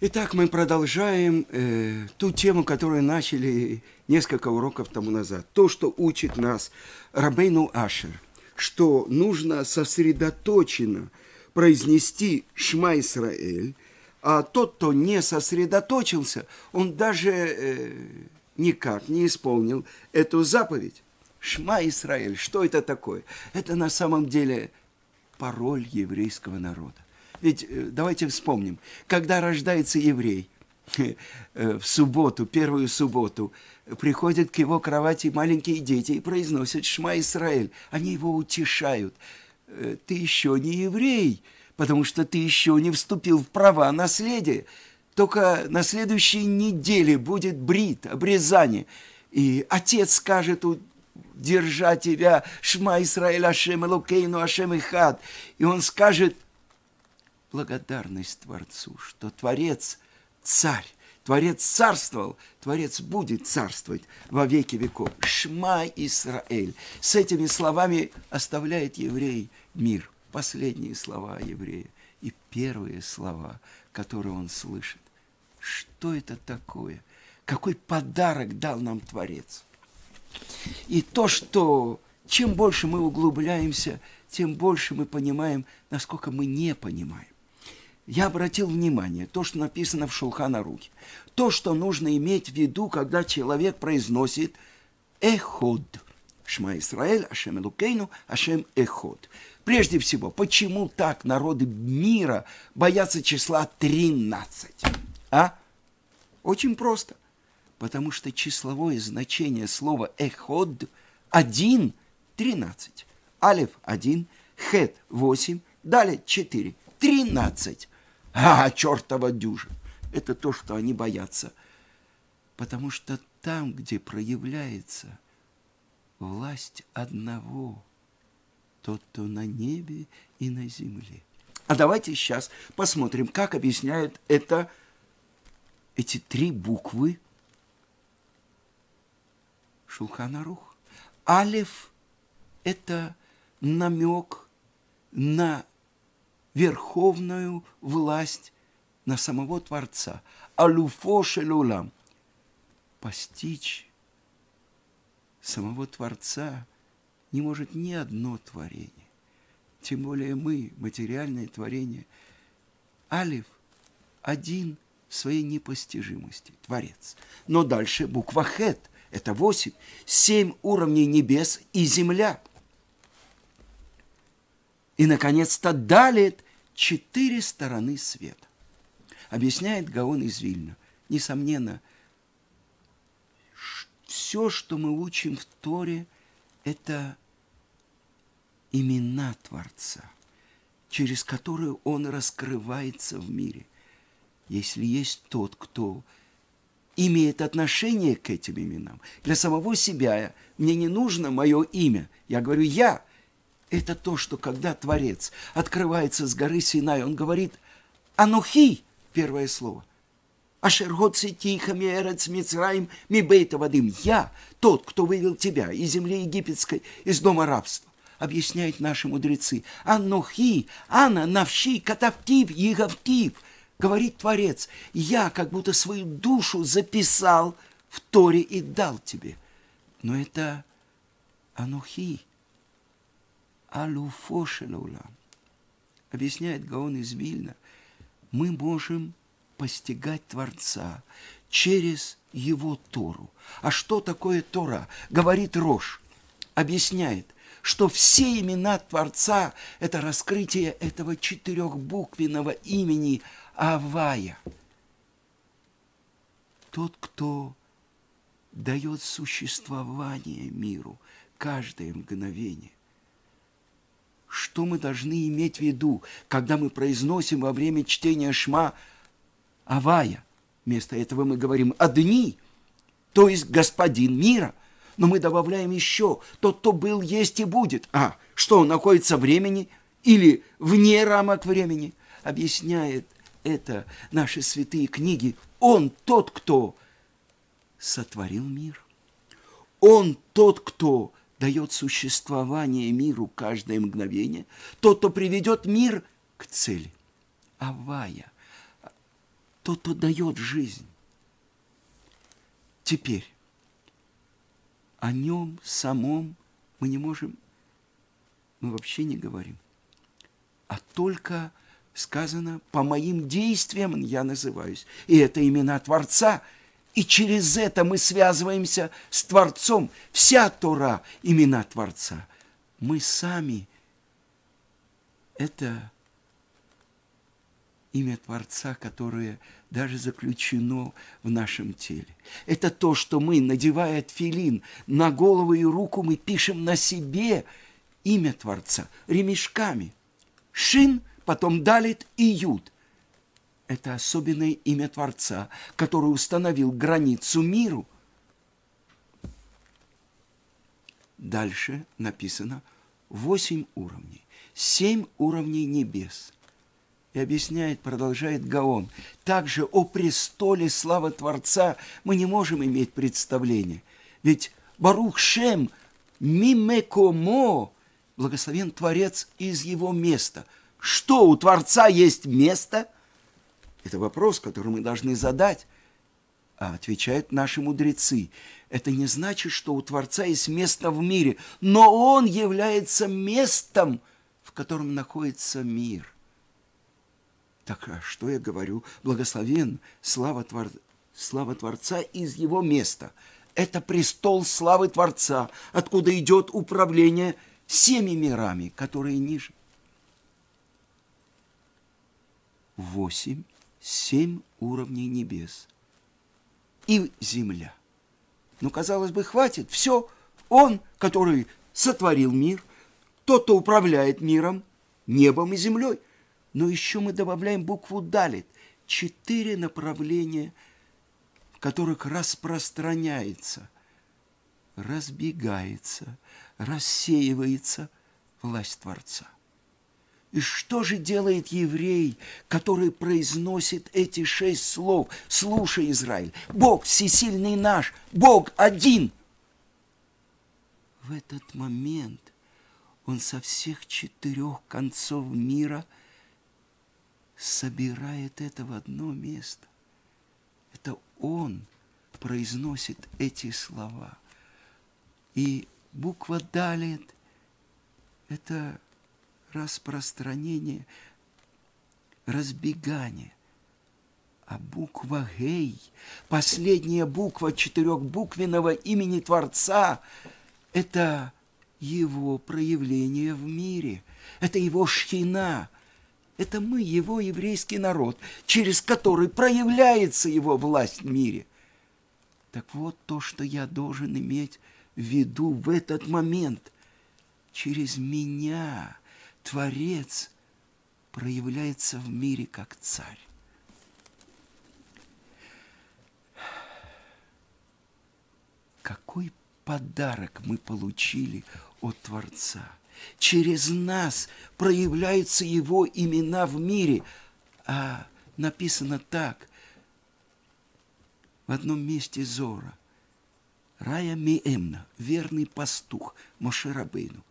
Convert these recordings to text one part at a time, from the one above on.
Итак, мы продолжаем э, ту тему, которую начали несколько уроков тому назад. То, что учит нас Рабейну Ашер, что нужно сосредоточенно произнести Шма Исраэль, а тот, кто не сосредоточился, он даже э, никак не исполнил эту заповедь. Шма Исраэль, что это такое? Это на самом деле пароль еврейского народа. Ведь э, давайте вспомним, когда рождается еврей э, в субботу, первую субботу, приходят к его кровати маленькие дети и произносят «Шма Исраэль». Они его утешают. «Э, ты еще не еврей, потому что ты еще не вступил в права наследия. Только на следующей неделе будет брит, обрезание. И отец скажет, держа тебя, Шма Исраэль, Ашем Элокейну, Ашем Ихад. И он скажет – благодарность Творцу, что Творец – царь, Творец царствовал, Творец будет царствовать во веки веков. Шма Исраэль. С этими словами оставляет еврей мир. Последние слова еврея и первые слова, которые он слышит. Что это такое? Какой подарок дал нам Творец? И то, что чем больше мы углубляемся, тем больше мы понимаем, насколько мы не понимаем я обратил внимание, то, что написано в Шулхана Руки, то, что нужно иметь в виду, когда человек произносит «эход». Шма Исраэль, Ашем Элукейну, Ашем Эход. Прежде всего, почему так народы мира боятся числа 13? А? Очень просто. Потому что числовое значение слова «эход» – 1, 13. Алиф – 1, хет – 8, далее 4, 13. А, чертова дюжа! Это то, что они боятся. Потому что там, где проявляется власть одного, тот, кто на небе и на земле. А давайте сейчас посмотрим, как объясняют это эти три буквы Шулханарух. Алиф – это намек на верховную власть на самого Творца. Алуфо шелулам. Постичь самого Творца не может ни одно творение. Тем более мы, материальное творение. Алиф один своей непостижимости, Творец. Но дальше буква Хет – это восемь, семь уровней небес и земля. И, наконец-то, Далит четыре стороны света. Объясняет Гаон из Вильна. Несомненно, все, что мы учим в Торе, это имена Творца, через которые Он раскрывается в мире. Если есть тот, кто имеет отношение к этим именам, для самого себя мне не нужно мое имя. Я говорю «я», это то, что когда Творец открывается с горы Синай, он говорит «Анухи» – первое слово. «Ашер тихо мерец мицраим ми вадим» – «Я, тот, кто вывел тебя из земли египетской, из дома рабства» объясняют наши мудрецы. «Анухи, ана, навши, катавтив, егавтив» – говорит Творец. «Я как будто свою душу записал в Торе и дал тебе». Но это «Анухи» алуфо. Объясняет Гаон из Вильна, мы можем постигать Творца через его Тору. А что такое Тора? Говорит Рош, объясняет, что все имена Творца – это раскрытие этого четырехбуквенного имени Авая. Тот, кто дает существование миру каждое мгновение что мы должны иметь в виду, когда мы произносим во время чтения Шма Авая. Вместо этого мы говорим «Одни», то есть «Господин мира». Но мы добавляем еще «Тот, кто был, есть и будет». А, что, он находится в времени или вне рамок времени? Объясняет это наши святые книги. Он тот, кто сотворил мир. Он тот, кто дает существование миру каждое мгновение, тот, кто приведет мир к цели. Авая, тот, кто дает жизнь. Теперь о нем самом мы не можем, мы вообще не говорим, а только сказано, по моим действиям я называюсь. И это имена Творца. И через это мы связываемся с Творцом. Вся Тора – имена Творца. Мы сами – это имя Творца, которое даже заключено в нашем теле. Это то, что мы, надевая тфилин на голову и руку, мы пишем на себе имя Творца ремешками. Шин, потом Далит и Юд. Это особенное имя Творца, который установил границу миру. Дальше написано восемь уровней, семь уровней небес – и объясняет, продолжает Гаон. Также о престоле славы Творца мы не можем иметь представления. Ведь Барух Шем мимекомо, благословен Творец из его места. Что, у Творца есть место? Это вопрос, который мы должны задать. А отвечают наши мудрецы. Это не значит, что у Творца есть место в мире, но Он является местом, в котором находится мир – так а что я говорю? Благословен слава, Твор... слава Творца из его места. Это престол славы Творца, откуда идет управление всеми мирами, которые ниже. Восемь, семь уровней небес и земля. Ну, казалось бы, хватит. Все, он, который сотворил мир, тот, кто управляет миром, небом и землей но еще мы добавляем букву «далит». Четыре направления, в которых распространяется, разбегается, рассеивается власть Творца. И что же делает еврей, который произносит эти шесть слов? Слушай, Израиль, Бог всесильный наш, Бог один. В этот момент он со всех четырех концов мира – собирает это в одно место. Это Он произносит эти слова. И буква «далит» – это распространение, разбегание. А буква «гей», последняя буква четырехбуквенного имени Творца – это его проявление в мире, это его шхина – это мы, его еврейский народ, через который проявляется его власть в мире. Так вот то, что я должен иметь в виду в этот момент. Через меня Творец проявляется в мире как царь. Какой подарок мы получили от Творца – Через нас проявляются Его имена в мире. А написано так, в одном месте Зора. Рая Миэмна, верный пастух Мошерабейну.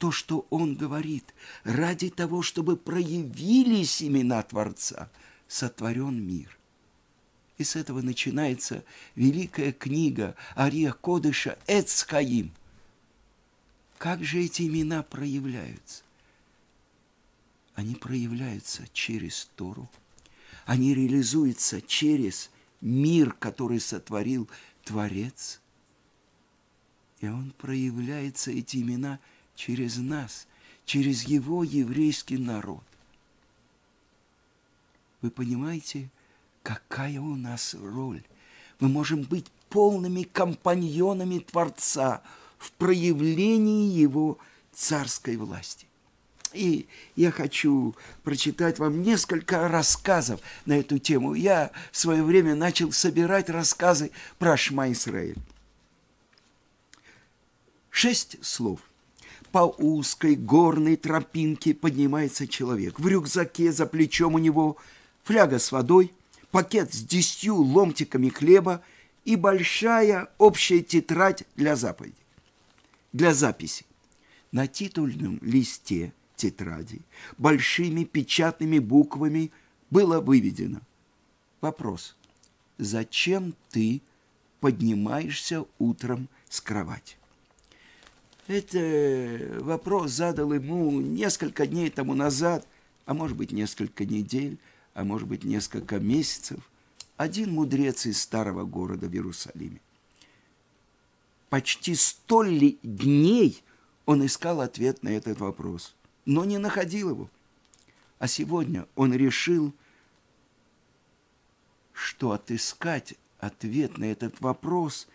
То, что он говорит, ради того, чтобы проявились имена Творца, сотворен мир. И с этого начинается великая книга Ария Кодыша Эцхаим – как же эти имена проявляются? Они проявляются через Тору. Они реализуются через мир, который сотворил Творец. И он проявляется, эти имена, через нас, через его еврейский народ. Вы понимаете, какая у нас роль? Мы можем быть полными компаньонами Творца – в проявлении его царской власти. И я хочу прочитать вам несколько рассказов на эту тему. Я в свое время начал собирать рассказы про Шма Исраиль. Шесть слов. По узкой горной тропинке поднимается человек. В рюкзаке за плечом у него фляга с водой, пакет с десятью ломтиками хлеба и большая общая тетрадь для заповедей для записи. На титульном листе тетради большими печатными буквами было выведено Вопрос. Зачем ты поднимаешься утром с кровати? Это вопрос задал ему несколько дней тому назад, а может быть несколько недель, а может быть несколько месяцев, один мудрец из старого города в Иерусалиме. Почти сто дней он искал ответ на этот вопрос, но не находил его. А сегодня он решил, что отыскать ответ на этот вопрос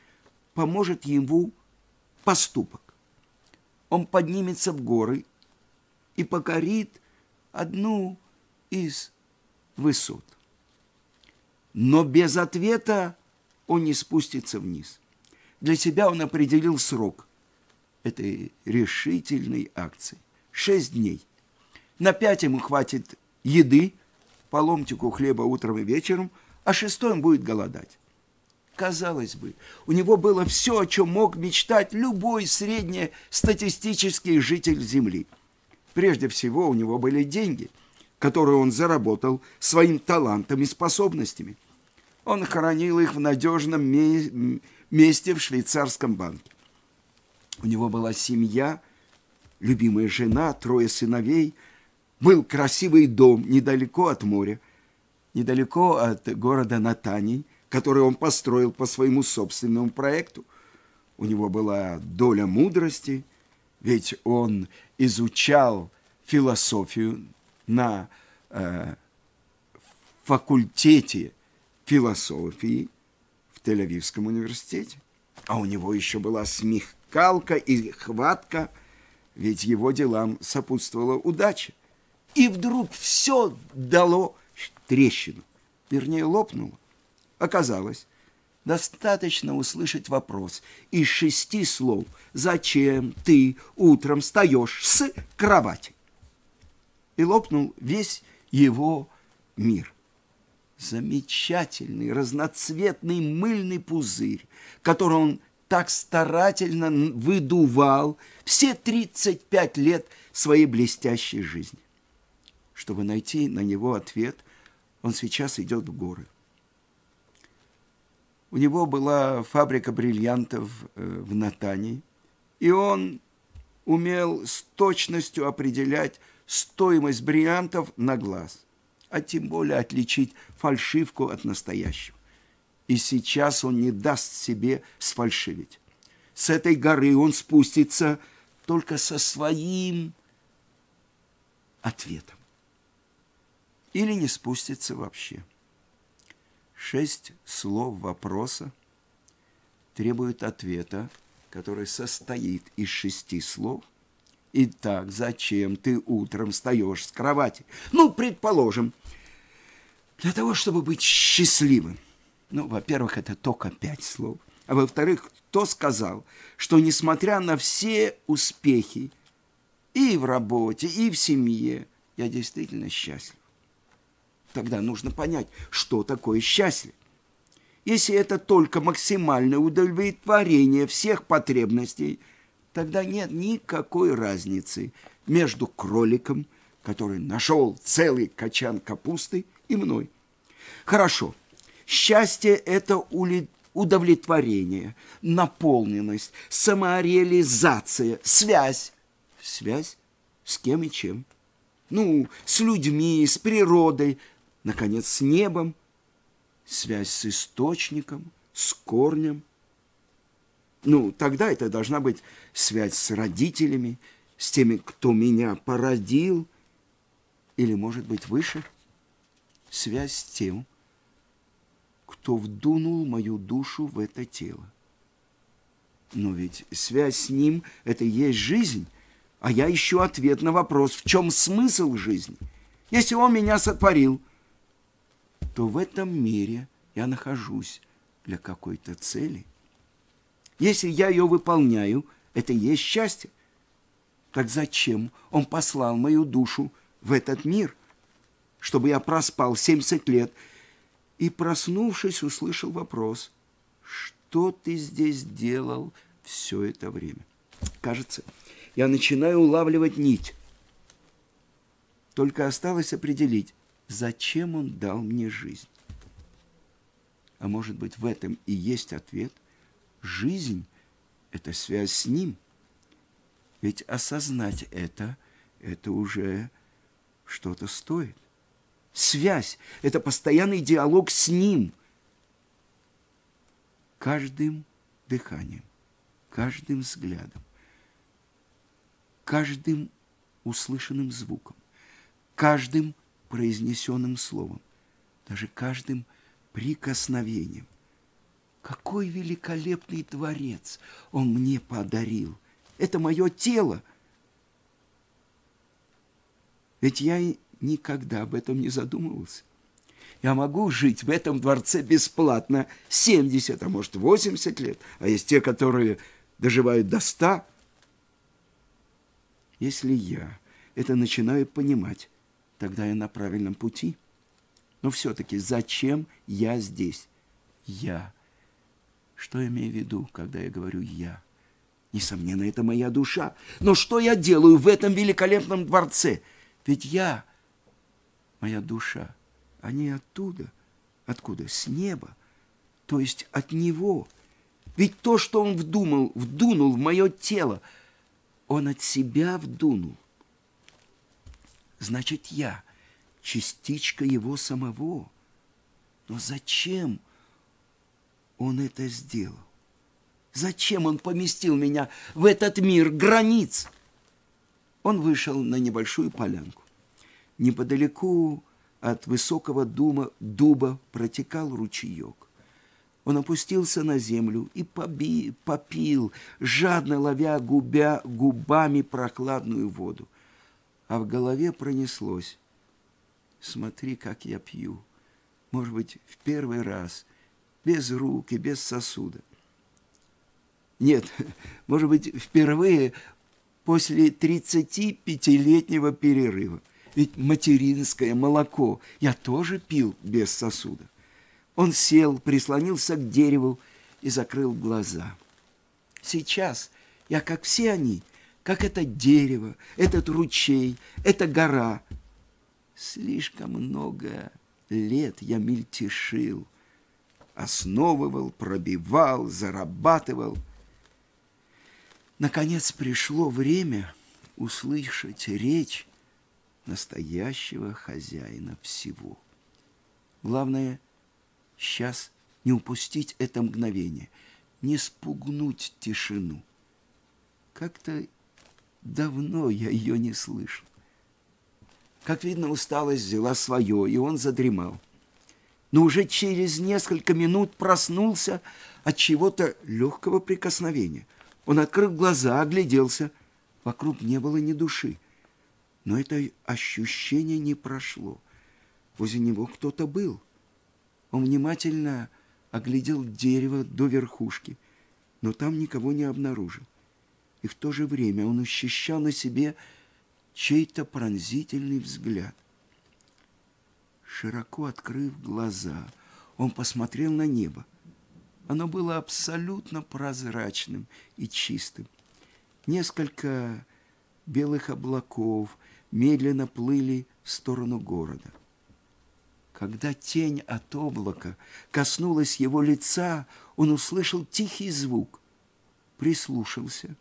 поможет ему поступок. Он поднимется в горы и покорит одну из высот. Но без ответа он не спустится вниз. Для себя он определил срок этой решительной акции. Шесть дней. На пять ему хватит еды, по ломтику хлеба утром и вечером, а шестой он будет голодать. Казалось бы, у него было все, о чем мог мечтать любой среднестатистический житель Земли. Прежде всего, у него были деньги, которые он заработал своим талантом и способностями. Он хранил их в надежном месте в швейцарском банке. У него была семья, любимая жена, трое сыновей, был красивый дом недалеко от моря, недалеко от города Натаний, который он построил по своему собственному проекту. У него была доля мудрости, ведь он изучал философию на э, факультете философии в Тель-Авивском университете. А у него еще была смехкалка и хватка, ведь его делам сопутствовала удача. И вдруг все дало трещину, вернее лопнуло. Оказалось, достаточно услышать вопрос из шести слов «Зачем ты утром встаешь с кровати?» И лопнул весь его мир. Замечательный, разноцветный мыльный пузырь, который он так старательно выдувал все 35 лет своей блестящей жизни. Чтобы найти на него ответ, он сейчас идет в горы. У него была фабрика бриллиантов э, в Натании, и он умел с точностью определять стоимость бриллиантов на глаз, а тем более отличить фальшивку от настоящего. И сейчас он не даст себе сфальшивить. С этой горы он спустится только со своим ответом. Или не спустится вообще шесть слов вопроса требуют ответа, который состоит из шести слов. Итак, зачем ты утром встаешь с кровати? Ну, предположим, для того, чтобы быть счастливым. Ну, во-первых, это только пять слов. А во-вторых, кто сказал, что несмотря на все успехи и в работе, и в семье, я действительно счастлив? Тогда нужно понять, что такое счастье. Если это только максимальное удовлетворение всех потребностей, тогда нет никакой разницы между кроликом, который нашел целый качан капусты, и мной. Хорошо, счастье – это удовлетворение, наполненность, самореализация, связь. Связь с кем и чем? Ну, с людьми, с природой, наконец, с небом, связь с источником, с корнем. Ну, тогда это должна быть связь с родителями, с теми, кто меня породил, или, может быть, выше, связь с тем, кто вдунул мою душу в это тело. Но ведь связь с ним – это и есть жизнь, а я ищу ответ на вопрос, в чем смысл жизни. Если он меня сотворил – то в этом мире я нахожусь для какой-то цели. Если я ее выполняю, это и есть счастье. Так зачем он послал мою душу в этот мир, чтобы я проспал 70 лет и, проснувшись, услышал вопрос, что ты здесь делал все это время? Кажется, я начинаю улавливать нить. Только осталось определить, зачем он дал мне жизнь. А может быть, в этом и есть ответ? Жизнь – это связь с Ним. Ведь осознать это, это уже что-то стоит. Связь – это постоянный диалог с Ним. Каждым дыханием, каждым взглядом, каждым услышанным звуком, каждым произнесенным словом, даже каждым прикосновением. Какой великолепный дворец он мне подарил! Это мое тело! Ведь я никогда об этом не задумывался. Я могу жить в этом дворце бесплатно 70, а может 80 лет, а есть те, которые доживают до 100. Если я это начинаю понимать, тогда я на правильном пути. Но все-таки зачем я здесь? Я. Что я имею в виду, когда я говорю «я»? Несомненно, это моя душа. Но что я делаю в этом великолепном дворце? Ведь я, моя душа, они оттуда. Откуда? С неба. То есть от Него. Ведь то, что Он вдумал, вдунул в мое тело, Он от себя вдунул. Значит, я частичка Его самого. Но зачем Он это сделал? Зачем Он поместил меня в этот мир границ? Он вышел на небольшую полянку. Неподалеку от высокого дума, дуба протекал ручеек. Он опустился на землю и поби, попил, жадно ловя губя, губами прохладную воду. А в голове пронеслось. Смотри, как я пью. Может быть, в первый раз, без рук и без сосуда. Нет, может быть, впервые после 35-летнего перерыва – ведь материнское молоко я тоже пил без сосуда. Он сел, прислонился к дереву и закрыл глаза. Сейчас я, как все они, как это дерево, этот ручей, эта гора. Слишком много лет я мельтешил, основывал, пробивал, зарабатывал. Наконец пришло время услышать речь настоящего хозяина всего. Главное, сейчас не упустить это мгновение, не спугнуть тишину. Как-то давно я ее не слышал. Как видно, усталость взяла свое, и он задремал. Но уже через несколько минут проснулся от чего-то легкого прикосновения. Он открыл глаза, огляделся. Вокруг не было ни души. Но это ощущение не прошло. Возле него кто-то был. Он внимательно оглядел дерево до верхушки, но там никого не обнаружил. И в то же время он ощущал на себе чей-то пронзительный взгляд. Широко открыв глаза, он посмотрел на небо. Оно было абсолютно прозрачным и чистым. Несколько белых облаков медленно плыли в сторону города. Когда тень от облака коснулась его лица, он услышал тихий звук, прислушался.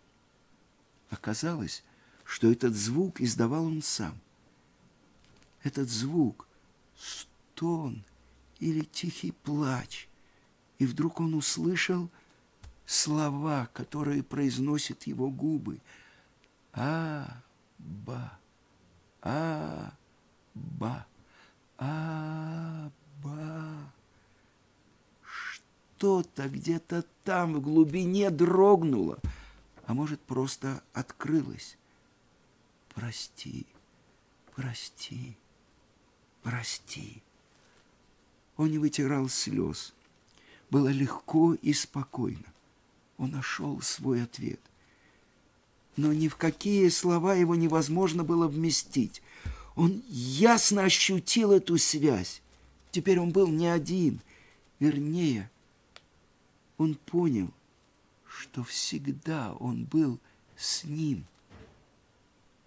Оказалось, что этот звук издавал он сам. Этот звук — стон или тихий плач. И вдруг он услышал слова, которые произносят его губы. А-ба. А-ба, а-ба. Что-то где-то там в глубине дрогнуло, а может, просто открылось. Прости, прости, прости. Он не вытирал слез. Было легко и спокойно. Он нашел свой ответ но ни в какие слова его невозможно было вместить. Он ясно ощутил эту связь. Теперь он был не один. Вернее, он понял, что всегда он был с ним.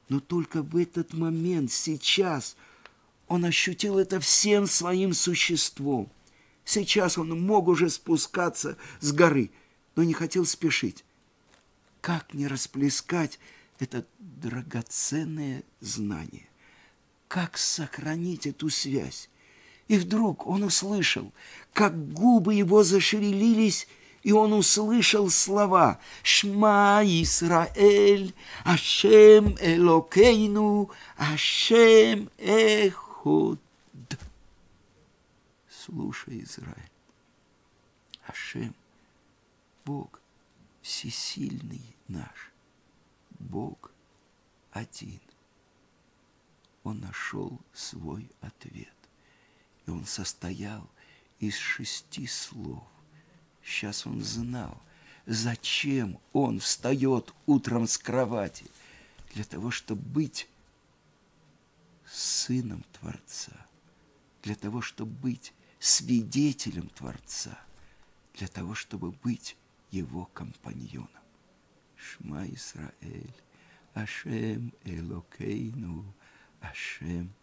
Но только в этот момент, сейчас, он ощутил это всем своим существом. Сейчас он мог уже спускаться с горы, но не хотел спешить. Как не расплескать это драгоценное знание? Как сохранить эту связь? И вдруг он услышал, как губы его зашевелились, и он услышал слова «Шма Исраэль, Ашем Элокейну, Ашем Эход». Слушай, Израиль, Ашем, Бог всесильный наш, Бог один. Он нашел свой ответ, и он состоял из шести слов. Сейчас он знал, зачем он встает утром с кровати. Для того, чтобы быть сыном Творца. Для того, чтобы быть свидетелем Творца. Для того, чтобы быть его компаньоном. Шма Исраэль, Ашем Элокейну, Ашем